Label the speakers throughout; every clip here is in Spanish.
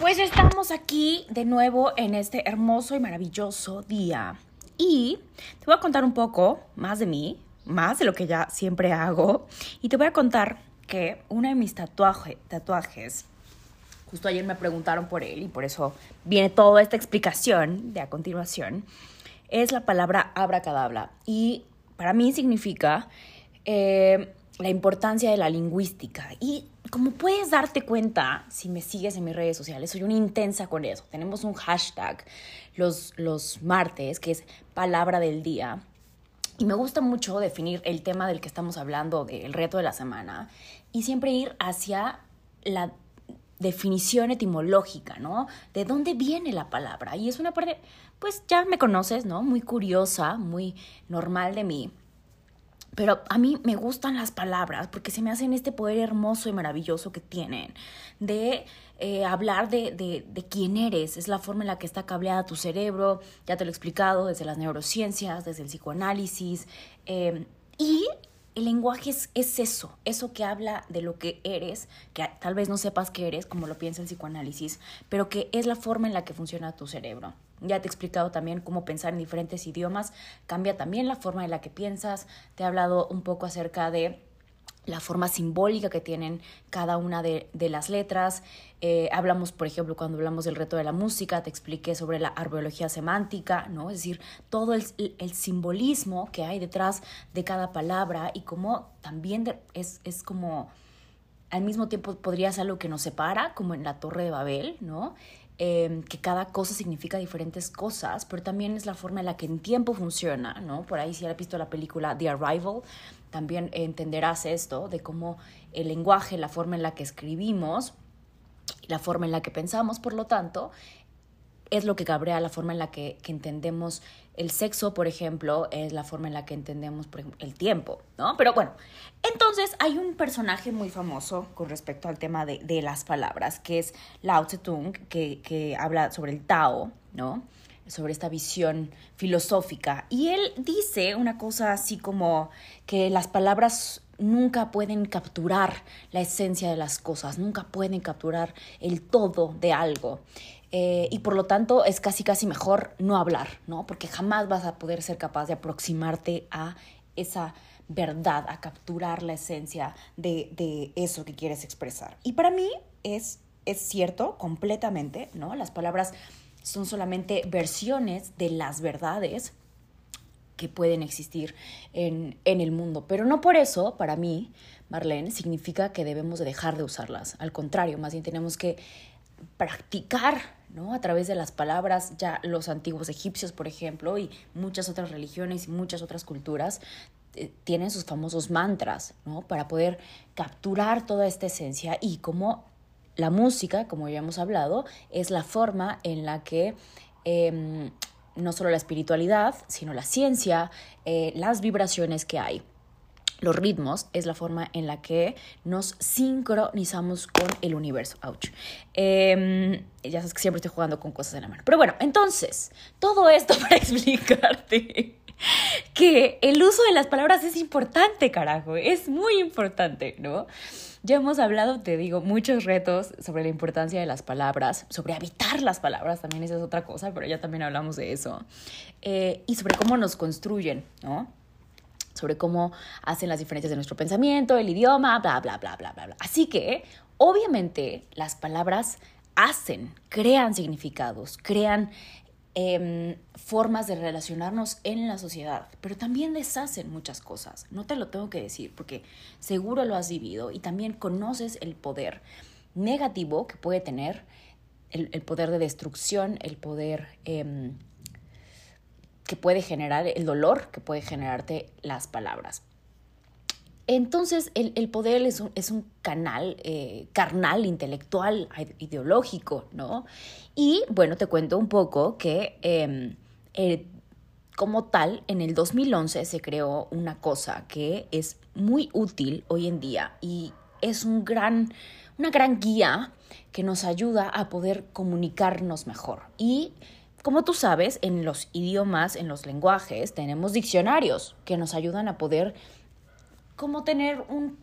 Speaker 1: Pues estamos aquí de nuevo en este hermoso y maravilloso día. Y te voy a contar un poco más de mí, más de lo que ya siempre hago. Y te voy a contar que uno de mis tatuajes, justo ayer me preguntaron por él y por eso viene toda esta explicación de a continuación, es la palabra abracadabra. Y para mí significa eh, la importancia de la lingüística. Y como puedes darte cuenta, si me sigues en mis redes sociales, soy una intensa con eso. Tenemos un hashtag los, los martes, que es palabra del día. Y me gusta mucho definir el tema del que estamos hablando, del reto de la semana, y siempre ir hacia la definición etimológica, ¿no? De dónde viene la palabra. Y es una parte, pues ya me conoces, ¿no? Muy curiosa, muy normal de mí. Pero a mí me gustan las palabras porque se me hacen este poder hermoso y maravilloso que tienen de eh, hablar de, de, quién eres. Es la forma en la que está cableada tu cerebro, ya te lo he explicado, desde las neurociencias, desde el psicoanálisis. Eh, y el lenguaje es, es, eso, eso que habla de lo que eres, que tal vez no sepas que eres, como lo piensa el psicoanálisis, pero que es la forma en la que funciona tu cerebro. Ya te he explicado también cómo pensar en diferentes idiomas, cambia también la forma en la que piensas, te he hablado un poco acerca de la forma simbólica que tienen cada una de, las letras. Eh, hablamos, por ejemplo, cuando hablamos del reto de la música, te expliqué sobre la arqueología semántica, ¿no? Es decir, todo el, el, simbolismo que hay detrás de cada palabra y cómo también es, es como al mismo tiempo podría ser algo que nos separa, como en la Torre de Babel, ¿no? Em, que cada cosa significa diferentes cosas, pero también es la forma en la que en tiempo funciona, ¿no? Por ahí si has visto la película The Arrival, también entenderás esto, de cómo el lenguaje, la forma en la que escribimos, la forma en la que pensamos, por lo tanto, es lo que cabrea la forma en la que, entendemos el sexo, por ejemplo, es la forma en la que entendemos por ejemplo, el tiempo, ¿no? Pero bueno, entonces hay un personaje muy famoso con respecto al tema de, de las palabras, que es Lao Tse-tung, que, que habla sobre el Tao, ¿no? Sobre esta visión filosófica. Y él dice una cosa así como que las palabras nunca pueden capturar la esencia de las cosas, nunca pueden capturar el todo de algo. Eh, y por lo tanto es casi casi mejor no hablar, ¿no? Porque jamás vas a poder ser capaz de aproximarte a esa verdad, a capturar la esencia de, de eso que quieres expresar. Y para mí es, es cierto completamente, ¿no? Las palabras son solamente versiones de las verdades que pueden existir en, en, el mundo. Pero no por eso, para mí, Marlene, significa que debemos de dejar de usarlas. Al contrario, más bien tenemos que practicar ¿no? A través de las palabras, ya los antiguos egipcios, por ejemplo, y muchas otras religiones y muchas otras culturas eh, tienen sus famosos mantras, ¿no? Para poder capturar toda esta esencia y como la música, como ya hemos hablado, es la forma en la que em, no solo la espiritualidad, sino la ciencia, eh, las vibraciones que hay los ritmos es la forma en la que nos sincronizamos con el universo. Em, ya sabes que siempre estoy jugando con cosas en la mano. Pero bueno, entonces, todo esto para explicarte que el uso de las palabras es importante, carajo. Es muy importante, ¿no? Ya hemos hablado, te digo, muchos retos sobre la importancia de las palabras, sobre habitar las palabras, también esa es otra cosa, pero ya también hablamos de eso. Eh, y sobre cómo nos construyen, ¿no? sobre cómo hacen las diferencias de nuestro pensamiento, el idioma, bla, bla, bla, bla, bla, bla. Así que, obviamente, las palabras hacen, crean significados, crean em, formas de relacionarnos en la sociedad, pero también deshacen muchas cosas. No te lo tengo que decir porque seguro lo has vivido y también conoces el poder negativo que puede tener, el, poder de destrucción, el poder... Em, que puede generar, el dolor que puede generarte las palabras. Entonces, el, poder es un, es un canal eh, carnal, intelectual, ideológico, ¿no? Y bueno, te cuento un poco que em, eh, como tal, en el 2011 se creó una cosa que es muy útil hoy en día y es un gran, una gran guía que nos ayuda a poder comunicarnos mejor. Y como tú sabes, en los idiomas, en los lenguajes, tenemos diccionarios que nos ayudan a poder como tener un,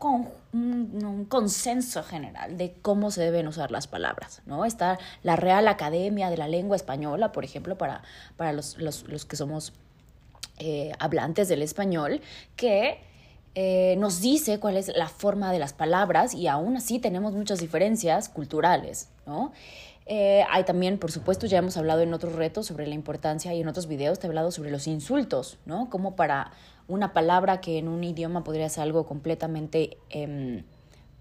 Speaker 1: un, consenso general de cómo se deben usar las palabras, ¿no? Está la Real Academia de la Lengua Española, por ejemplo, para, para los, los, los que somos eh, hablantes del español, que eh, nos dice cuál es la forma de las palabras y aún así tenemos muchas diferencias culturales, ¿no? Eh, hay también, por supuesto, ya hemos hablado en otros retos sobre la importancia y en otros videos te he hablado sobre los insultos, ¿no? Como para una palabra que en un idioma podría ser algo completamente em,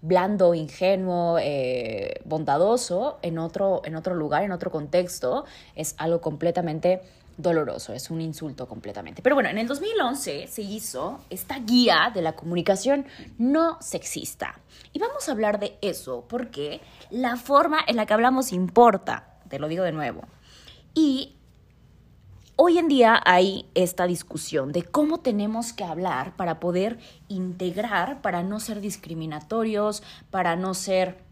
Speaker 1: blando, ingenuo, eh, bondadoso, en otro, en otro lugar, en otro contexto, es algo completamente doloroso, es un insulto completamente. Pero bueno, en el 2011 se hizo esta guía de la comunicación no sexista. Y vamos a hablar de eso porque la forma en la que hablamos importa, te lo digo de nuevo. Y hoy en día hay esta discusión de cómo tenemos que hablar para poder integrar, para no ser discriminatorios, para no ser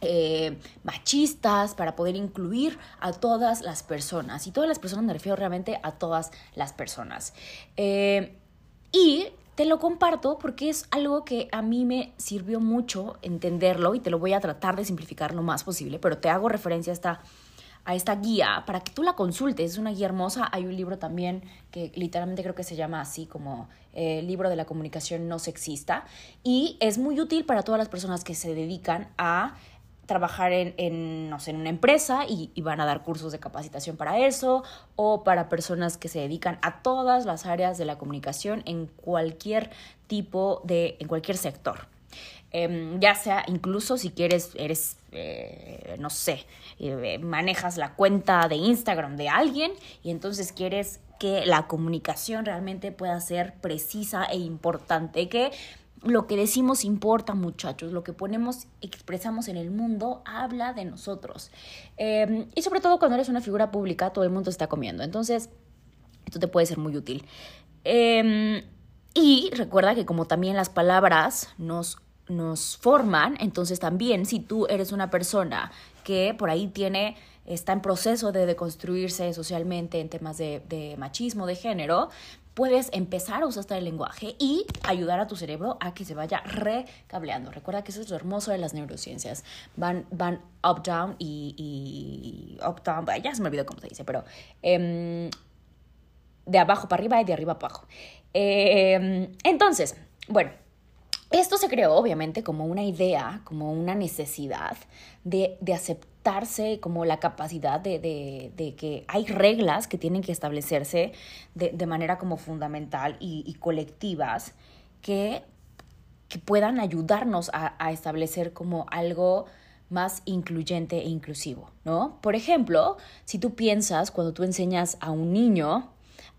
Speaker 1: eh, machistas para poder incluir a todas las personas. Y todas las personas me refiero realmente a todas las personas. Eh, y te lo comparto porque es algo que a mí me sirvió mucho entenderlo y te lo voy a tratar de simplificar lo más posible, pero te hago referencia a esta, a esta guía para que tú la consultes. Es una guía hermosa. Hay un libro también que literalmente creo que se llama así como eh, libro de la comunicación no sexista y es muy útil para todas las personas que se dedican a trabajar en, no sé, en una empresa y, van a dar cursos de capacitación para eso o para personas que se dedican a todas las áreas de la comunicación en cualquier tipo de, en cualquier sector. Em, ya sea incluso si quieres, eres, eh, no sé, eh, manejas la cuenta de Instagram de alguien y entonces quieres que la comunicación realmente pueda ser precisa e importante, que lo que decimos importa, muchachos. Lo que ponemos, expresamos en el mundo, habla de nosotros. Em, y sobre todo cuando eres una figura pública, todo el mundo está comiendo. Entonces, esto te puede ser muy útil. Em, y recuerda que como también las palabras nos, nos forman, entonces también si tú eres una persona que por ahí tiene está en proceso de deconstruirse socialmente en temas de, de machismo, de género, puedes empezar a usar el lenguaje y ayudar a tu cerebro a que se vaya recableando. Recuerda que eso es lo hermoso de las neurociencias. Van, van up, down y, up, down. Ya se me olvidó cómo se dice, pero em, de abajo para arriba y de arriba para abajo. Em, entonces, bueno, esto se creó obviamente como una idea, como una necesidad de, de como la capacidad de, de, que hay reglas que tienen que establecerse de, manera como fundamental y, colectivas que, que, puedan ayudarnos a, a establecer como algo más incluyente e inclusivo, ¿no? Por ejemplo, si tú piensas cuando tú enseñas a un niño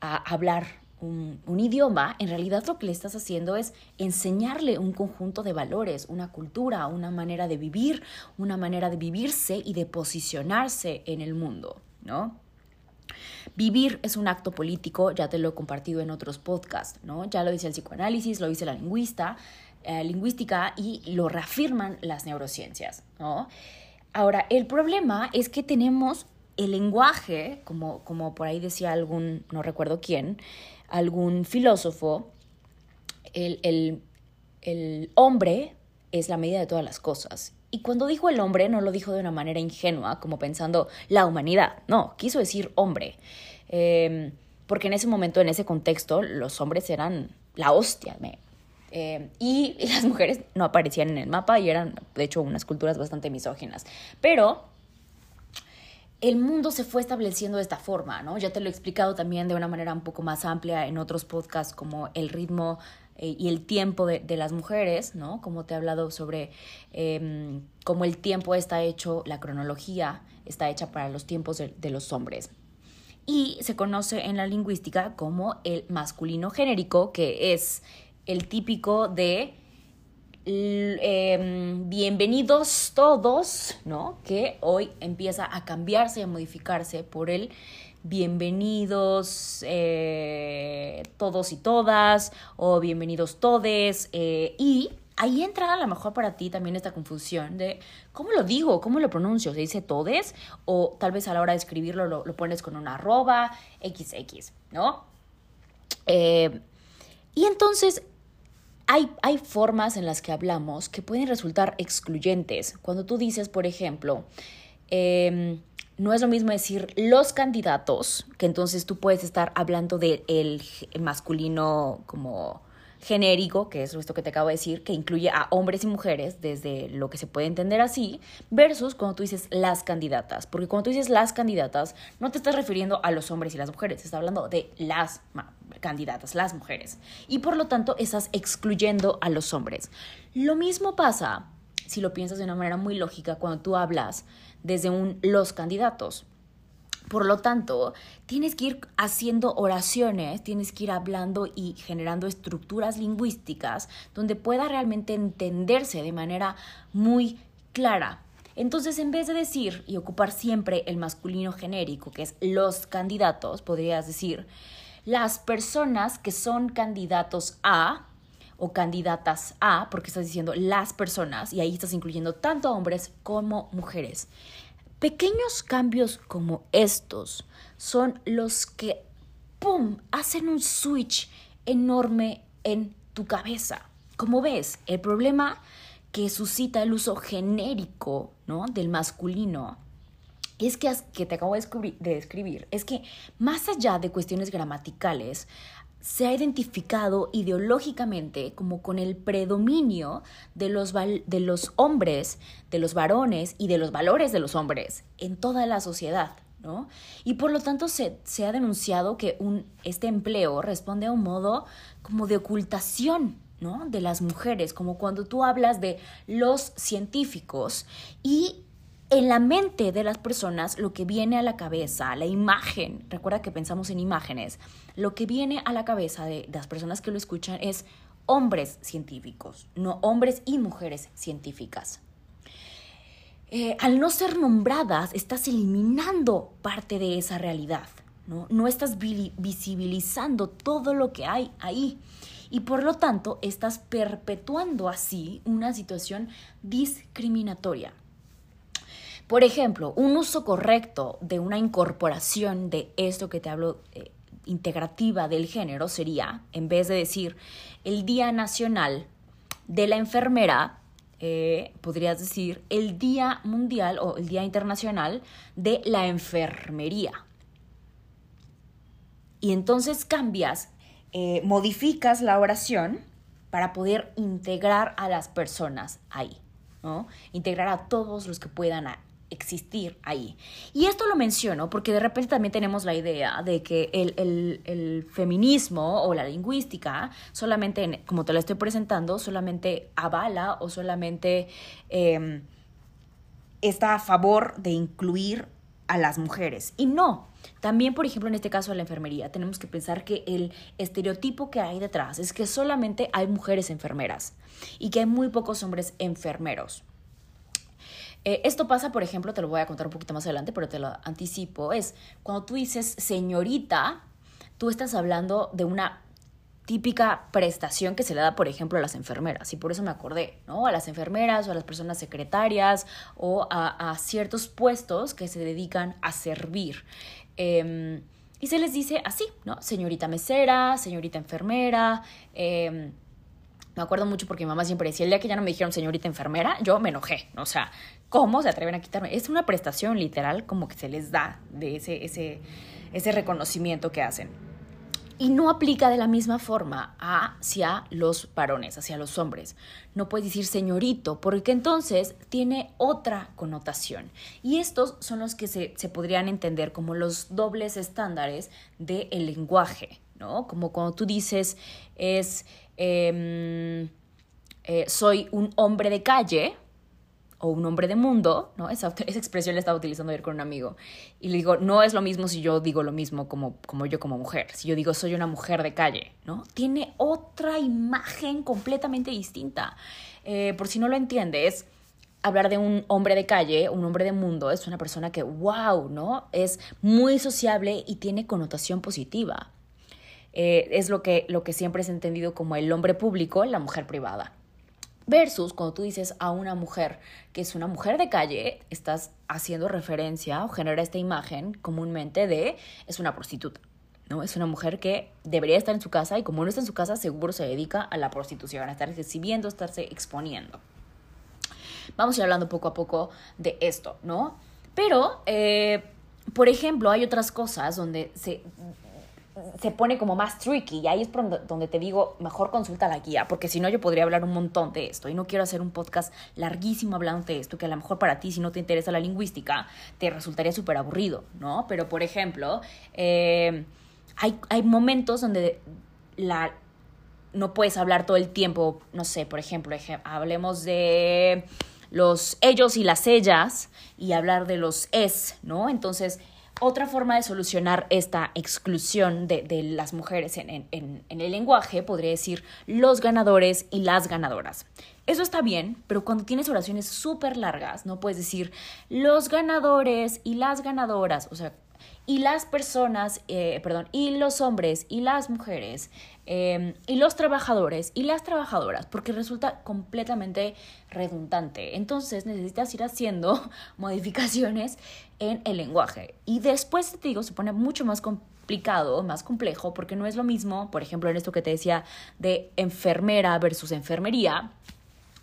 Speaker 1: a hablar un, idioma, en realidad lo que le estás haciendo es enseñarle un conjunto de valores, una cultura, una manera de vivir, una manera de vivirse y de posicionarse en el mundo, ¿no? Vivir es un acto político, ya te lo he compartido en otros podcasts, ¿no? Ya lo dice el psicoanálisis, lo dice la lingüista, eh, lingüística y lo reafirman las neurociencias, ¿no? Ahora, el problema es que tenemos el lenguaje, como, como por ahí decía algún, no recuerdo quién, algún filósofo, el, hombre es la medida de todas las cosas. Y cuando dijo el hombre, no lo dijo de una manera ingenua, como pensando la humanidad. No, quiso decir hombre. Em, porque en ese momento, en ese contexto, los hombres eran la hostia. Em, y, y, las mujeres no aparecían en el mapa y eran, de hecho, unas culturas bastante misóginas. Pero el mundo se fue estableciendo de esta forma, ¿no? Ya te lo he explicado también de una manera un poco más amplia en otros podcasts como el ritmo eh, y el tiempo de, las mujeres, ¿no? Como te he hablado sobre em, cómo el tiempo está hecho, la cronología está hecha para los tiempos de, de los hombres. Y se conoce en la lingüística como el masculino genérico, que es el típico de em, bienvenidos todos, ¿no? Que hoy empieza a cambiarse y a modificarse por el bienvenidos eh, todos y todas o bienvenidos todes eh, y ahí entra a lo mejor para ti también esta confusión de cómo lo digo, cómo lo pronuncio, se dice todes o tal vez a la hora de escribirlo lo, pones con una arroba xx, ¿no? Eh, y entonces hay, hay, formas en las que hablamos que pueden resultar excluyentes. Cuando tú dices, por ejemplo, em, no es lo mismo decir los candidatos, que entonces tú puedes estar hablando del el masculino como genérico, que es esto que te acabo de decir, que incluye a hombres y mujeres desde lo que se puede entender así, versus cuando tú dices las candidatas, porque cuando tú dices las candidatas, no te estás refiriendo a los hombres y las mujeres, estás hablando de las candidatas, las mujeres, y por lo tanto estás excluyendo a los hombres. Lo mismo pasa, si lo piensas de una manera muy lógica, cuando tú hablas desde un los candidatos. Por lo tanto, tienes que ir haciendo oraciones, tienes que ir hablando y generando estructuras lingüísticas donde pueda realmente entenderse de manera muy clara. Entonces, en vez de decir y ocupar siempre el masculino genérico, que es los candidatos, podrías decir las personas que son candidatos a o candidatas a, porque estás diciendo las personas y ahí estás incluyendo tanto hombres como mujeres. Pequeños cambios como estos son los que, ¡pum!, hacen un switch enorme en tu cabeza. Como ves, el problema que suscita el uso genérico ¿no? del masculino es que, que te acabo de describir, es que más allá de cuestiones gramaticales, se ha identificado ideológicamente como con el predominio de los, de los hombres, de los varones y de los valores de los hombres en toda la sociedad. ¿no? Y por lo tanto se, se ha denunciado que un, este empleo responde a un modo como de ocultación ¿no? de las mujeres, como cuando tú hablas de los científicos y en la mente de las personas lo que viene a la cabeza, la imagen, recuerda que pensamos en imágenes, lo que viene a la cabeza de, las personas que lo escuchan es hombres científicos, no hombres y mujeres científicas. Eh, al no ser nombradas, estás eliminando parte de esa realidad, ¿no? No estás visibilizando todo lo que hay ahí. Y por lo tanto, estás perpetuando así una situación discriminatoria. Por ejemplo, un uso correcto de una incorporación de esto que te hablo eh, integrativa del género sería, en vez de decir el Día Nacional de la Enfermera, eh, podrías decir el Día Mundial o el Día Internacional de la Enfermería. Y entonces cambias, eh, modificas la oración para poder integrar a las personas ahí, ¿no? Integrar a todos los que puedan existir ahí. Y esto lo menciono porque de repente también tenemos la idea de que el, feminismo o la lingüística solamente, como te lo estoy presentando, solamente avala o solamente em, está a favor de incluir a las mujeres. Y no, también, por ejemplo, en este caso de la enfermería, tenemos que pensar que el estereotipo que hay detrás es que solamente hay mujeres enfermeras y que hay muy pocos hombres enfermeros. Eh, esto pasa, por ejemplo, te lo voy a contar un poquito más adelante, pero te lo anticipo, es cuando tú dices señorita, tú estás hablando de una típica prestación que se le da, por ejemplo, a las enfermeras. Y por eso me acordé, ¿no? A las enfermeras o a las personas secretarias o a, ciertos puestos que se dedican a servir. Em, y se les dice así, ¿no? Señorita mesera, señorita enfermera. Eh, me acuerdo mucho porque mi mamá siempre decía, el día que ya no me dijeron señorita enfermera, yo me enojé. O sea, ¿cómo se atreven a quitarme? Es una prestación literal como que se les da de ese, ese, ese reconocimiento que hacen. Y no aplica de la misma forma hacia los varones, hacia los hombres. No puedes decir señorito, porque entonces tiene otra connotación. Y estos son los que se, se podrían entender como los dobles estándares del lenguaje, ¿no? Como cuando tú dices es Em, eh, soy un hombre de calle o un hombre de mundo, ¿no? Esa, esa expresión la estaba utilizando ayer con un amigo. Y le digo, no es lo mismo si yo digo lo mismo como, como yo como mujer. Si yo digo soy una mujer de calle, ¿no? Tiene otra imagen completamente distinta. Eh, por si no lo entiendes, hablar de un hombre de calle, un hombre de mundo, es una persona que, wow, ¿no? Es muy sociable y tiene connotación positiva. Eh, es lo que, lo que siempre es entendido como el hombre público, la mujer privada. Versus cuando tú dices a una mujer que es una mujer de calle, estás haciendo referencia o genera esta imagen comúnmente de es una prostituta. ¿no? Es una mujer que debería estar en su casa y como no está en su casa, seguro se dedica a la prostitución, a estar recibiendo, a estarse exponiendo. Vamos a ir hablando poco a poco de esto, ¿no? Pero, eh, por ejemplo, hay otras cosas donde se se pone como más tricky y ahí es donde te digo, mejor consulta la guía, porque si no yo podría hablar un montón de esto y no quiero hacer un podcast larguísimo hablando de esto, que a lo mejor para ti si no te interesa la lingüística te resultaría súper aburrido, ¿no? Pero por ejemplo, eh, hay, hay momentos donde la, no puedes hablar todo el tiempo, no sé, por ejemplo, hablemos de los ellos y las ellas y hablar de los es, ¿no? Entonces, otra forma de solucionar esta exclusión de, las mujeres en, el lenguaje podría decir los ganadores y las ganadoras. Eso está bien, pero cuando tienes oraciones súper largas, no puedes decir los ganadores y las ganadoras, o sea, y las personas, eh, perdón, y los hombres y las mujeres, em, y los trabajadores y las trabajadoras, porque resulta completamente redundante. Entonces necesitas ir haciendo modificaciones en el lenguaje. Y después, te digo, se pone mucho más complicado, más complejo, porque no es lo mismo, por ejemplo, en esto que te decía de enfermera versus enfermería.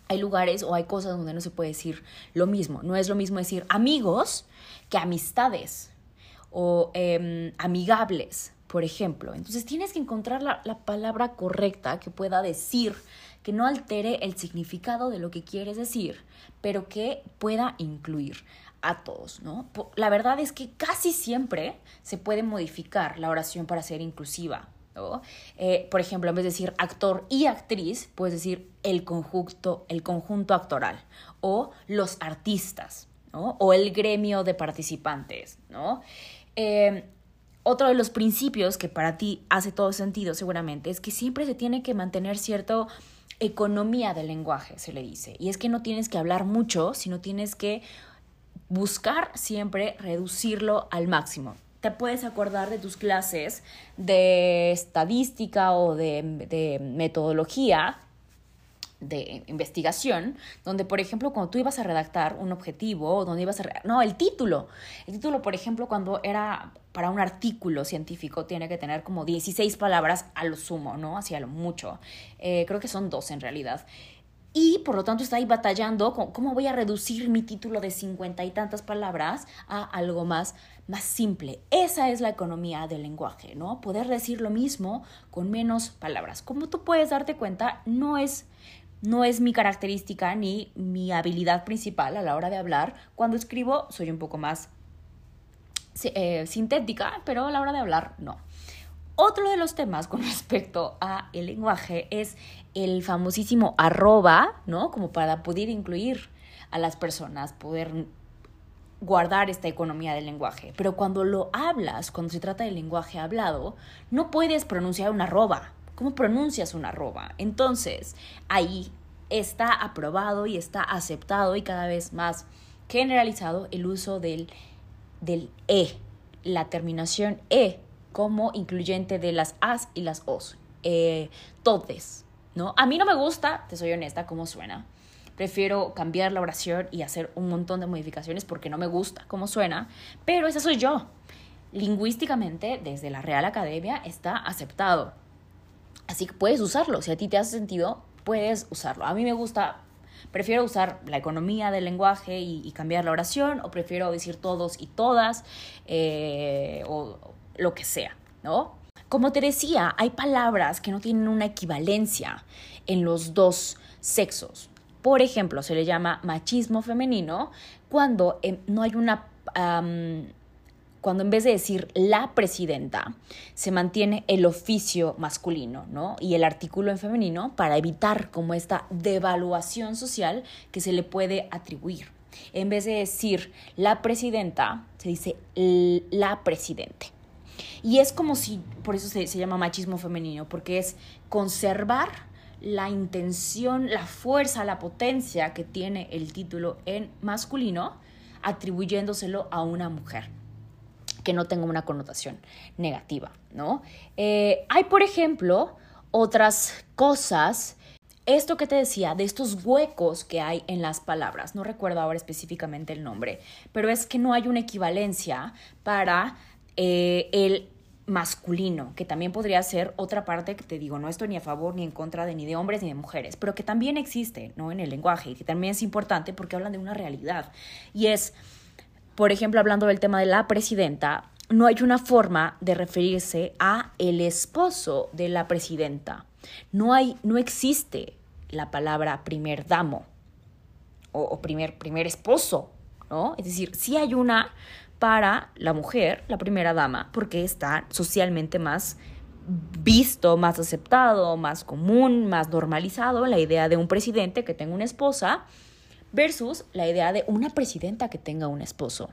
Speaker 1: Hay lugares o hay cosas donde no se puede decir lo mismo. No es lo mismo decir amigos que amistades o em, amigables, por ejemplo. Entonces tienes que encontrar la, la palabra correcta que pueda decir, que no altere el significado de lo que quieres decir, pero que pueda incluir a todos, ¿no? La verdad es que casi siempre se puede modificar la oración para ser inclusiva. ¿no? Eh, por ejemplo, en vez de decir actor y actriz, puedes decir el conjunto, el conjunto actoral o los artistas, ¿no? O el gremio de participantes, ¿no? Eh, otro de los principios que para ti hace todo sentido seguramente es que siempre se tiene que mantener cierta economía del lenguaje, se le dice. Y es que no tienes que hablar mucho, sino tienes que buscar siempre reducirlo al máximo. Te puedes acordar de tus clases de estadística o de, de metodología de investigación, donde, por ejemplo, cuando tú ibas a redactar un objetivo, donde ibas a... No, el título. El título, por ejemplo, cuando era para un artículo científico, tiene que tener como 16 palabras a lo sumo, ¿no? Hacia lo mucho. Eh, creo que son dos en realidad. Y por lo tanto está ahí batallando con cómo voy a reducir mi título de cincuenta y tantas palabras a algo más, más simple. Esa es la economía del lenguaje, ¿no? Poder decir lo mismo con menos palabras. Como tú puedes darte cuenta, no es no es mi característica ni mi habilidad principal a la hora de hablar. Cuando escribo soy un poco más eh, sintética, pero a la hora de hablar no. Otro de los temas con respecto a el lenguaje es el famosísimo arroba, ¿no? Como para poder incluir a las personas, poder guardar esta economía del lenguaje. Pero cuando lo hablas, cuando se trata del lenguaje hablado, no puedes pronunciar un arroba, ¿Cómo pronuncias una arroba? Entonces, ahí está aprobado y está aceptado y cada vez más generalizado el uso del, del e, la terminación e como incluyente de las as y las os. Eh, todes, ¿no? A mí no me gusta, te soy honesta, cómo suena. Prefiero cambiar la oración y hacer un montón de modificaciones porque no me gusta cómo suena, pero esa soy yo. Lingüísticamente, desde la Real Academia, está aceptado. Así que puedes usarlo. Si a ti te hace sentido, puedes usarlo. A mí me gusta, prefiero usar la economía del lenguaje y, cambiar la oración, o prefiero decir todos y todas, eh, o lo que sea, ¿no? Como te decía, hay palabras que no tienen una equivalencia en los dos sexos. Por ejemplo, se le llama machismo femenino cuando eh, no hay una cuando en vez de decir la presidenta, se mantiene el oficio masculino, ¿no? Y el artículo en femenino para evitar como esta devaluación social que se le puede atribuir. En vez de decir la presidenta, se dice la presidente. Y es como si, por eso se, se llama machismo femenino, porque es conservar la intención, la fuerza, la potencia que tiene el título en masculino, atribuyéndoselo a una mujer que no tenga una connotación negativa, ¿no? Eh, hay, por ejemplo, otras cosas, esto que te decía, de estos huecos que hay en las palabras, no recuerdo ahora específicamente el nombre, pero es que no hay una equivalencia para eh, el masculino, que también podría ser otra parte que te digo, no estoy ni a favor ni en contra de ni de hombres ni de mujeres, pero que también existe, ¿no? En el lenguaje y que también es importante porque hablan de una realidad. Y es, por ejemplo, hablando del tema de la presidenta, no hay una forma de referirse a el esposo de la presidenta. No hay, no existe la palabra primer damo o, primer, primer esposo, ¿no? Es decir, sí hay una para la mujer, la primera dama, porque está socialmente más visto, más aceptado, más común, más normalizado la idea de un presidente que tenga una esposa versus la idea de una presidenta que tenga un esposo.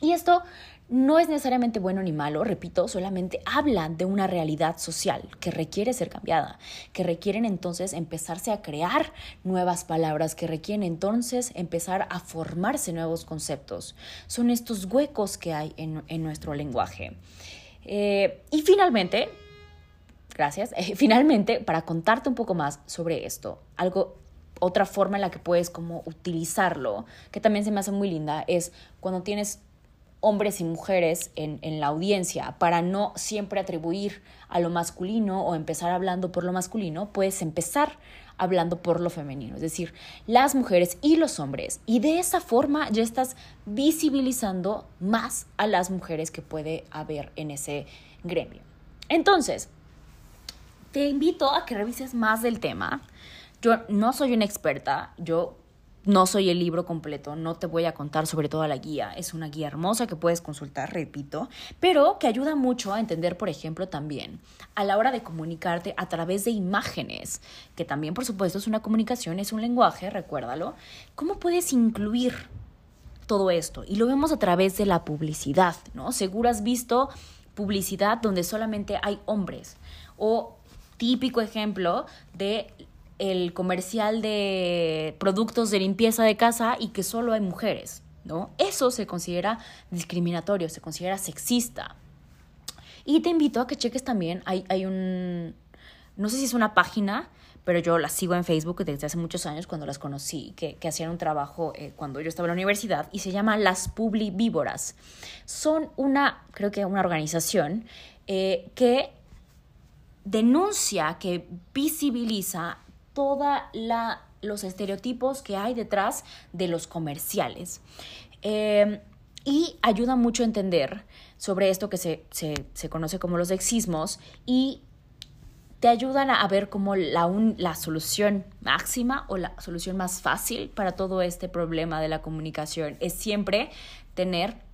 Speaker 1: Y esto no es necesariamente bueno ni malo, repito, solamente hablan de una realidad social que requiere ser cambiada, que requieren entonces empezarse a crear nuevas palabras, que requieren entonces empezar a formarse nuevos conceptos. Son estos huecos que hay en, nuestro lenguaje. Eh, y finalmente, gracias, finalmente, para contarte un poco más sobre esto, algo otra forma en la que puedes como utilizarlo, que también se me hace muy linda, es cuando tienes hombres y mujeres en, la audiencia para no siempre atribuir a lo masculino o empezar hablando por lo masculino, puedes empezar hablando por lo femenino, es decir, las mujeres y los hombres. Y de esa forma ya estás visibilizando más a las mujeres que puede haber en ese gremio. Entonces, te invito a que revises más del tema. Yo no soy una experta, yo no soy el libro completo, no te voy a contar sobre toda la guía. Es una guía hermosa que puedes consultar, repito, pero que ayuda mucho a entender, por ejemplo, también a la hora de comunicarte a través de imágenes, que también, por supuesto, es una comunicación, es un lenguaje, recuérdalo. ¿Cómo puedes incluir todo esto? Y lo vemos a través de la publicidad, ¿no? Seguro has visto publicidad donde solamente hay hombres o típico ejemplo de el comercial de productos de limpieza de casa y que solo hay mujeres, ¿no? Eso se considera discriminatorio, se considera sexista. Y te invito a que cheques también, hay, hay un, no sé si es una página, pero yo las sigo en Facebook desde hace muchos años cuando las conocí, que, hacían un trabajo eh, cuando yo estaba en la universidad y se llama Las Publivíboras. Son una, creo que una organización eh, que denuncia, que visibiliza todos los estereotipos que hay detrás de los comerciales. Em, y ayuda mucho a entender sobre esto que se, se, conoce como los sexismos y te ayudan a ver como la, la solución máxima o la solución más fácil para todo este problema de la comunicación es siempre tener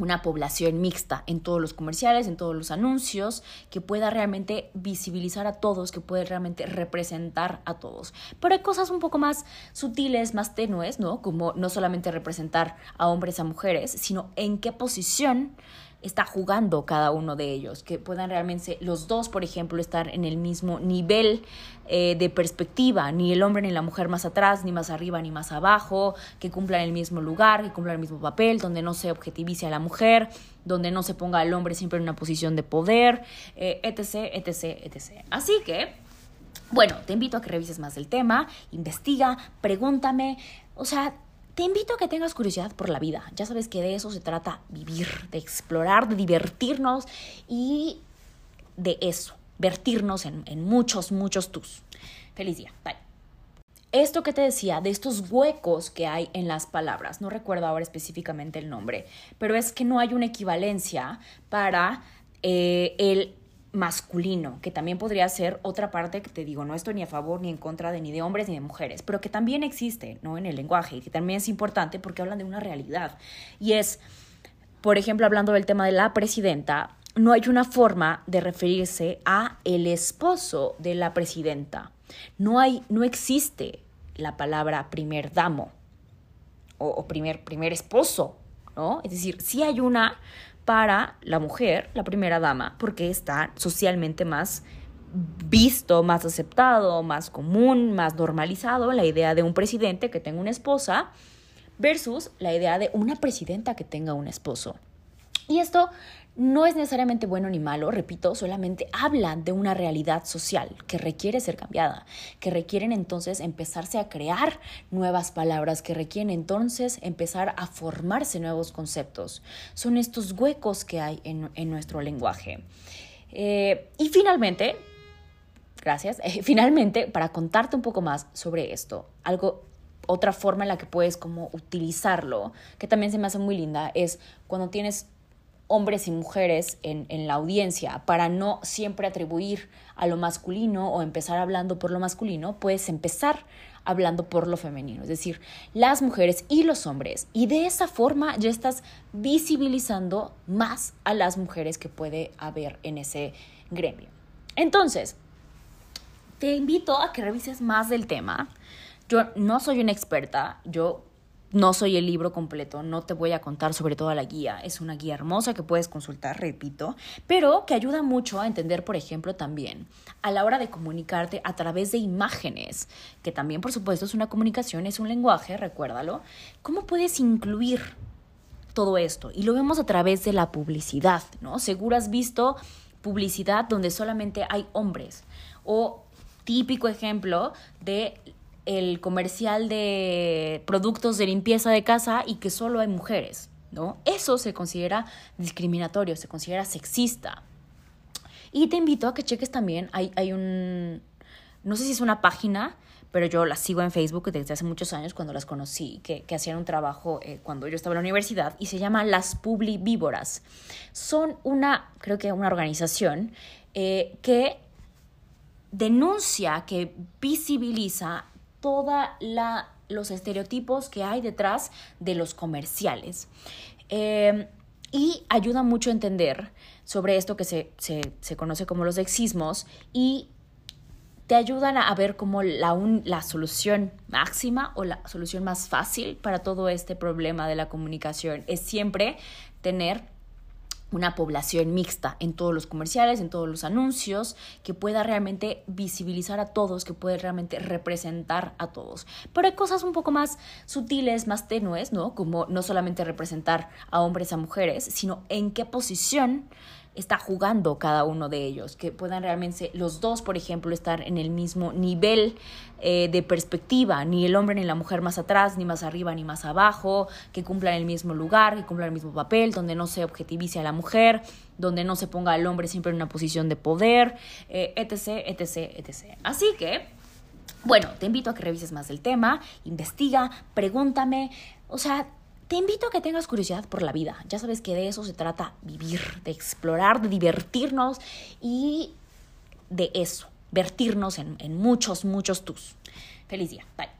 Speaker 1: una población mixta en todos los comerciales, en todos los anuncios, que pueda realmente visibilizar a todos, que pueda realmente representar a todos. Pero hay cosas un poco más sutiles, más tenues, ¿no? Como no solamente representar a hombres, a mujeres, sino en qué posición está jugando cada uno de ellos, que puedan realmente los dos, por ejemplo, estar en el mismo nivel eh, de perspectiva, ni el hombre ni la mujer más atrás, ni más arriba, ni más abajo, que cumplan el mismo lugar, que cumplan el mismo papel, donde no se objetivice a la mujer, donde no se ponga al hombre siempre en una posición de poder, eh, etc., etc., etc. Así que, bueno, te invito a que revises más del tema, investiga, pregúntame, o sea, te invito a que tengas curiosidad por la vida. Ya sabes que de eso se trata vivir, de explorar, de divertirnos y de eso, vertirnos en, muchos, muchos tus. Feliz día. Bye. Esto que te decía, de estos huecos que hay en las palabras, no recuerdo ahora específicamente el nombre, pero es que no hay una equivalencia para eh, el masculino, que también podría ser otra parte que te digo, no estoy ni a favor ni en contra de ni de hombres ni de mujeres, pero que también existe, ¿no? En el lenguaje y que también es importante porque hablan de una realidad. Y es, por ejemplo, hablando del tema de la presidenta, no hay una forma de referirse a el esposo de la presidenta. No hay, no existe la palabra primer damo o, primer, primer esposo, ¿no? Es decir, sí hay una para la mujer, la primera dama, porque está socialmente más visto, más aceptado, más común, más normalizado la idea de un presidente que tenga una esposa versus la idea de una presidenta que tenga un esposo. Y esto no es necesariamente bueno ni malo, repito, solamente hablan de una realidad social que requiere ser cambiada, que requieren entonces empezarse a crear nuevas palabras, que requieren entonces empezar a formarse nuevos conceptos. Son estos huecos que hay en, nuestro lenguaje. Eh, y finalmente, gracias, finalmente, para contarte un poco más sobre esto, algo otra forma en la que puedes como utilizarlo, que también se me hace muy linda, es cuando tienes hombres y mujeres en, en, la audiencia, para no siempre atribuir a lo masculino o empezar hablando por lo masculino, puedes empezar hablando por lo femenino, es decir, las mujeres y los hombres. Y de esa forma ya estás visibilizando más a las mujeres que puede haber en ese gremio. Entonces, te invito a que revises más del tema. Yo no soy una experta, yo no soy el libro completo, no te voy a contar sobre toda la guía. Es una guía hermosa que puedes consultar, repito, pero que ayuda mucho a entender, por ejemplo, también a la hora de comunicarte a través de imágenes, que también, por supuesto, es una comunicación, es un lenguaje, recuérdalo. ¿Cómo puedes incluir todo esto? Y lo vemos a través de la publicidad, ¿no? Seguro has visto publicidad donde solamente hay hombres o típico ejemplo de el comercial de productos de limpieza de casa y que solo hay mujeres, ¿no? Eso se considera discriminatorio, se considera sexista. Y te invito a que cheques también, hay, hay un, no sé si es una página, pero yo la sigo en Facebook desde hace muchos años cuando las conocí, que, hacían un trabajo eh, cuando yo estaba en la universidad y se llama Las Publivíboras. Son una, creo que una organización eh, que denuncia, que visibiliza todos los estereotipos que hay detrás de los comerciales. Em, y ayuda mucho a entender sobre esto que se, se, conoce como los sexismos y te ayudan a ver como la, la solución máxima o la solución más fácil para todo este problema de la comunicación es siempre tener una población mixta en todos los comerciales, en todos los anuncios, que pueda realmente visibilizar a todos, que pueda realmente representar a todos. Pero hay cosas un poco más sutiles, más tenues, ¿no? Como no solamente representar a hombres, a mujeres, sino en qué posición está jugando cada uno de ellos, que puedan realmente los dos, por ejemplo, estar en el mismo nivel eh, de perspectiva, ni el hombre ni la mujer más atrás, ni más arriba, ni más abajo, que cumplan el mismo lugar, que cumplan el mismo papel, donde no se objetivice a la mujer, donde no se ponga al hombre siempre en una posición de poder, eh, etc., etc., etc. Así que, bueno, te invito a que revises más el tema, investiga, pregúntame, o sea, te invito a que tengas curiosidad por la vida. Ya sabes que de eso se trata vivir, de explorar, de divertirnos y de eso, vertirnos en, muchos, muchos tus. Feliz día. Bye.